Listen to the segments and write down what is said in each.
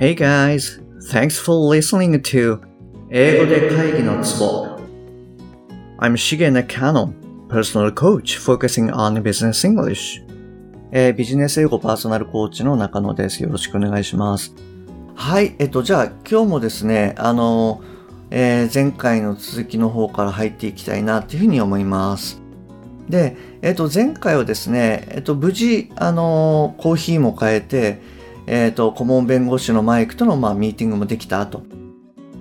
Hey guys, thanks for listening to 英語で会議のツボ I'm Shige Nakano, personal coach focusing on business English. えービジネス英語パーソナルコーチの中野です。よろしくお願いします。はい、えっと、じゃあ今日もですね、あの、えー前回の続きの方から入っていきたいなというふうに思います。で、えっと、前回はですね、えっと、無事、あの、コーヒーも変えて、えっと、顧問弁護士のマイクとの、まあ、ミーティングもできたと。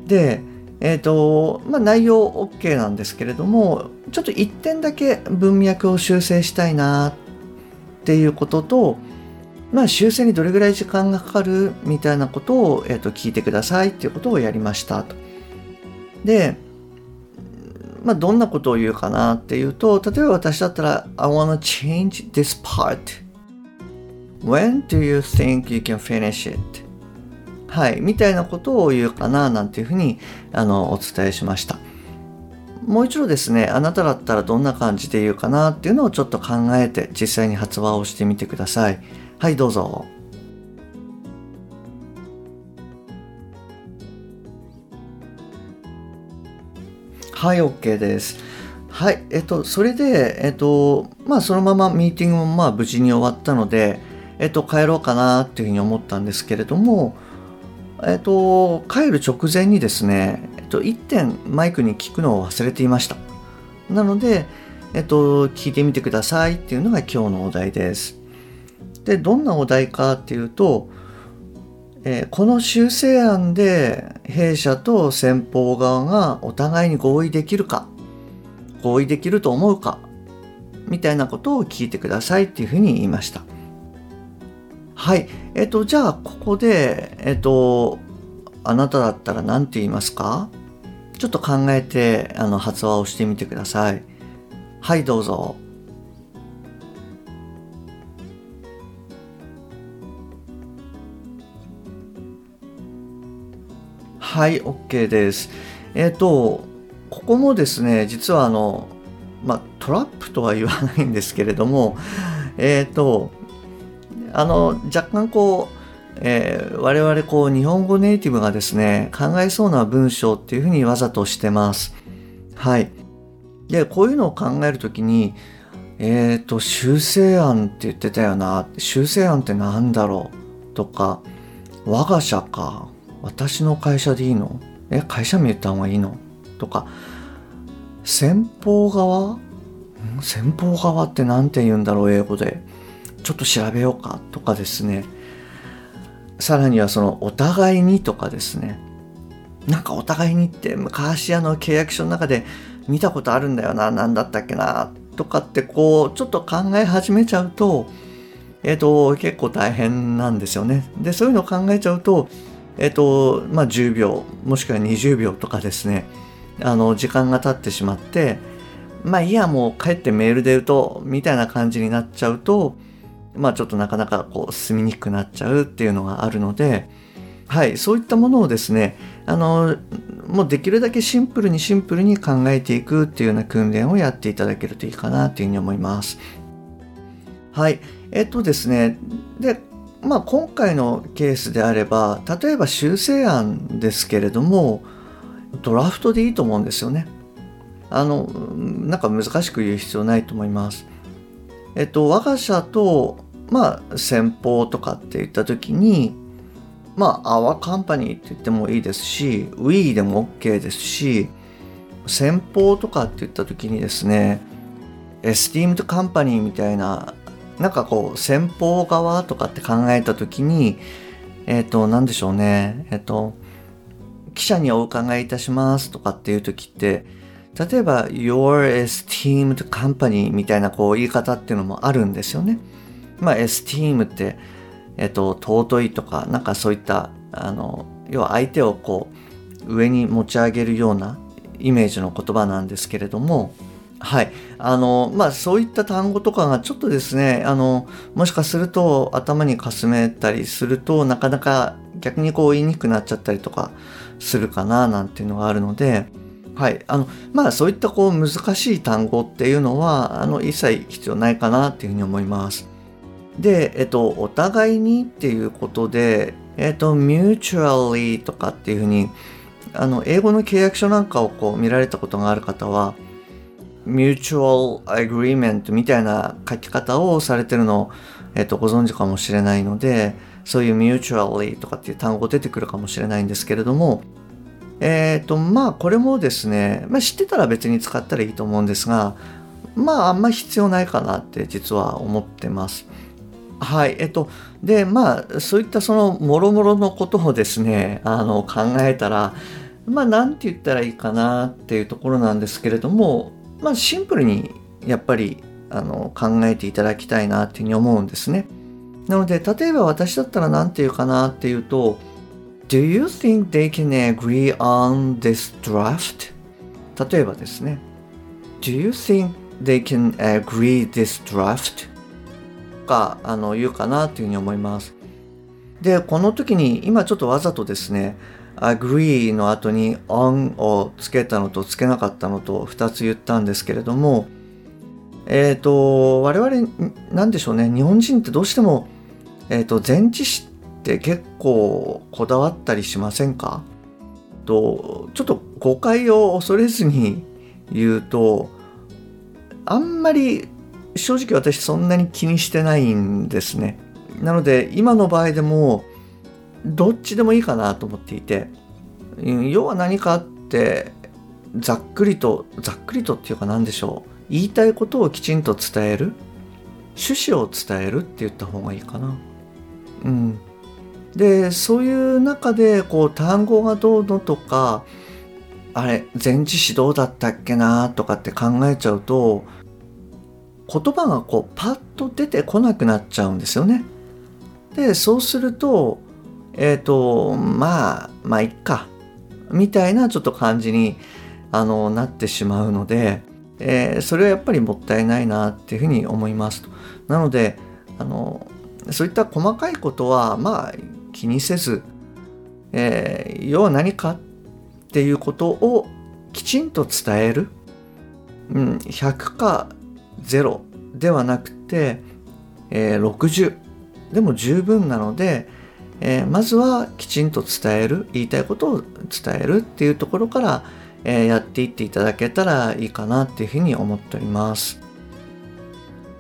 で、えっと、まあ、内容 OK なんですけれども、ちょっと一点だけ文脈を修正したいなっていうことと、まあ、修正にどれぐらい時間がかかるみたいなことを、えっと、聞いてくださいっていうことをやりましたと。で、まあ、どんなことを言うかなっていうと、例えば私だったら、I wanna change this part. When do you think you can finish it? はい、みたいなことを言うかななんていうふうにあのお伝えしました。もう一度ですね、あなただったらどんな感じで言うかなっていうのをちょっと考えて実際に発話をしてみてください。はい、どうぞ。はい、OK です。はい、えっと、それで、えっと、まあ、そのままミーティングもまあ無事に終わったので、えっと、帰ろうかなっていうふうに思ったんですけれども、えっと、帰る直前にですね、えっと、1点マイクに聞くのを忘れていました。なので、えっと、聞いてみてくださいっていうのが今日のお題です。で、どんなお題かっていうと、えーこの修正案で弊社と先方側がお互いに合意できるか、合意できると思うか、みたいなことを聞いてくださいっていうふうに言いました。はい。えっと、じゃあ、ここで、えっと、あなただったら何て言いますか？ちょっと考えて、あの、発話をしてみてください。はい、どうぞ。はい、OK です。えっ、と、ここもですね、実はあの、まあ、トラップとは言わないんですけれども、えっ、と、あの、若干こう、えー我々こう、日本語ネイティブがですね、考えそうな文章っていうふうにわざとしてます。はい。で、こういうのを考えるときに、えっ、と、修正案って言ってたよな。修正案ってなんだろうとか、我が社か。私の会社でいいの？え、会社名言った方がいいの？とか、先方側？先方側って何て言うんだろう英語で。ちょっと調べようかとかですね。さらにはそのお互いにとかですね。なんかお互いにって昔あの契約書の中で見たことあるんだよな。何だったっけな。とかってこうちょっと考え始めちゃうと、えっ、と、結構大変なんですよね。で、そういうのを考えちゃうと、えっ、と、まあ10秒、もしくは20秒とかですね、あの、時間が経ってしまって、まあいいや、もう帰ってメールで言うと、みたいな感じになっちゃうと、まあちょっとなかなかこう進みにくくなっちゃうっていうのがあるので、はい、そういったものをですね、あの、もうできるだけシンプルにシンプルに考えていくっていうような訓練をやっていただけるといいかなというふうに思います。はい、えっとですね、で、まあ今回のケースであれば、例えば修正案ですけれども、ドラフトでいいと思うんですよね。あの、なんか難しく言う必要ないと思います。えっと、我が社と、まあ、先方とかって言ったときに、まあ、our company って言ってもいいですし、we でも OK ですし、先方とかって言ったときにですね、esteemed company みたいな、なんかこう、先方側とかって考えたときに、えっ、と、なんでしょうね、えっ、と、記者にお伺いいたしますとかっていうときって、例えば、your esteemed company みたいなこう言い方っていうのもあるんですよね。まあ、esteem って、えっと、尊いとか、なんかそういった、あの、要は相手をこう、上に持ち上げるようなイメージの言葉なんですけれども、はい。あの、まあ、そういった単語とかがちょっとですね、あの、もしかすると頭にかすめたりするとなかなか逆にこう言いにくくなっちゃったりとかするかななんていうのがあるので、はい。あの、まあそういったこう難しい単語っていうのは、あの、一切必要ないかなっていうふうに思います。で、えっと、お互いにっていうことで、えっ、と、mutually とかっていうふうに、あの、英語の契約書なんかをこう見られたことがある方は、mutual agreement みたいな書き方をされてるのを、えっ、と、ご存知かもしれないので、そういう mutually とかっていう単語出てくるかもしれないんですけれども、えっ、ー、と、まあ、これもですね、まあ、知ってたら別に使ったらいいと思うんですが、まあ、あんま必要ないかなって実は思ってます。はい。えっと、で、まあ、そういったその、もろもろのことをですね、あの、考えたら、まあ、なんて言ったらいいかなっていうところなんですけれども、まあ、シンプルに、やっぱり、あの、考えていただきたいなっていうふうに思うんですね。なので、例えば私だったら何て言うかなっていうと、Do you think they can agree on this draft? 例えばですね。Do you think they can agree this draft? か、あの、言うかなというふうに思います。で、この時に、今ちょっとわざとですね、agree の後に on をつけたのとつけなかったのと2つ言ったんですけれども、えっ、ー、と、我々、なんでしょうね、日本人ってどうしても、えっ、ー、と、前置詞って結構こだわったりしませんか？とちょっと誤解を恐れずに言うとあんまり正直私そんなに気にしてないんですね。なので今の場合でもどっちでもいいかなと思っていて要は何かってざっくりとざっくりとっていうか何でしょう言いたいことをきちんと伝える趣旨を伝えるって言った方がいいかな。うん。でそういう中でこう単語がどうのとかあれ前置詞どうだったっけなとかって考えちゃうと言葉がこうパッと出てこなくなっちゃうんですよね。でそうするとえっ、ー、とまあまあいっかみたいなちょっと感じにあのなってしまうので、えー、それはやっぱりもったいないなっていうふうに思いますと。なのであのそういった細かいことはまあ気にせず、えー、要は何かっていうことをきちんと伝える、うん、100か0ではなくて、えー、60でも十分なので、えー、まずはきちんと伝える言いたいことを伝えるっていうところから、えー、やっていっていただけたらいいかなっていうふうに思っております。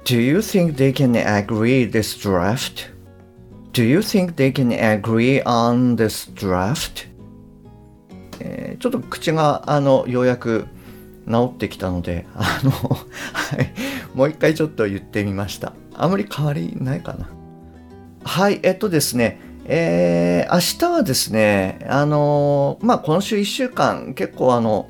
Do you think they can agree this draft? Do you think they can agree on this draft? えー、ちょっと口があのようやく治ってきたので、あの、はい、もう一回ちょっと言ってみました。あまり変わりないかな。はい、えっとですね、えー、明日はですね、あの、まあ、今週1週間結構あの、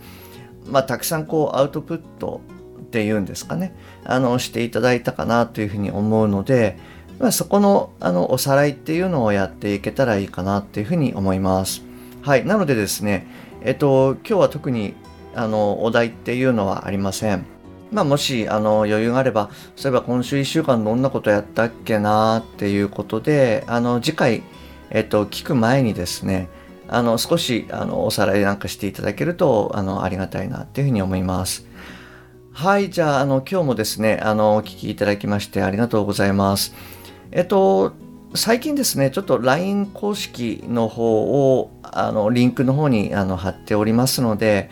まあ、たくさんこうアウトプットっていうんですかね、あの、していただいたかなというふうに思うので、まあ、そこのあのおさらいっていうのをやっていけたらいいかなっていうふうに思います。はい。なのでですね、えっと、今日は特にあのお題っていうのはありません。まあ、もしあの余裕があれば、そういえば今週1週間どんなことやったっけなっていうことで、あの次回、えっと、聞く前にですね、あの少しあのおさらいなんかしていただけるとあのありがたいなっていうふうに思います。はい、じゃあ、あの今日もですね、あのお聞きいただきましてありがとうございます。えっと、最近ですね、ちょっと LINE 公式の方を、あの、リンクの方にあの貼っておりますので、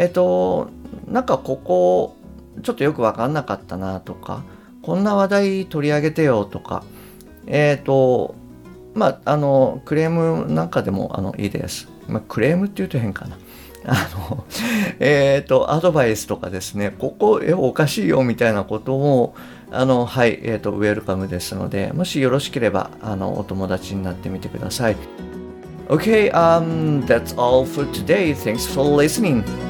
えっと、なんかここ、ちょっとよくわかんなかったなとか、こんな話題取り上げてよとか、えっと、まあ、あの、クレームなんかでもあのいいです。まあ、クレームって言うと変かな。あの、えっ、と、アドバイスとかですね、ここ、え、おかしいよみたいなことを、あの、はい、えっ、ー、と、ウェルカムですので、もしよろしければ、あの、お友達になってみてください。Okay, um, that's all for today. Thanks for listening.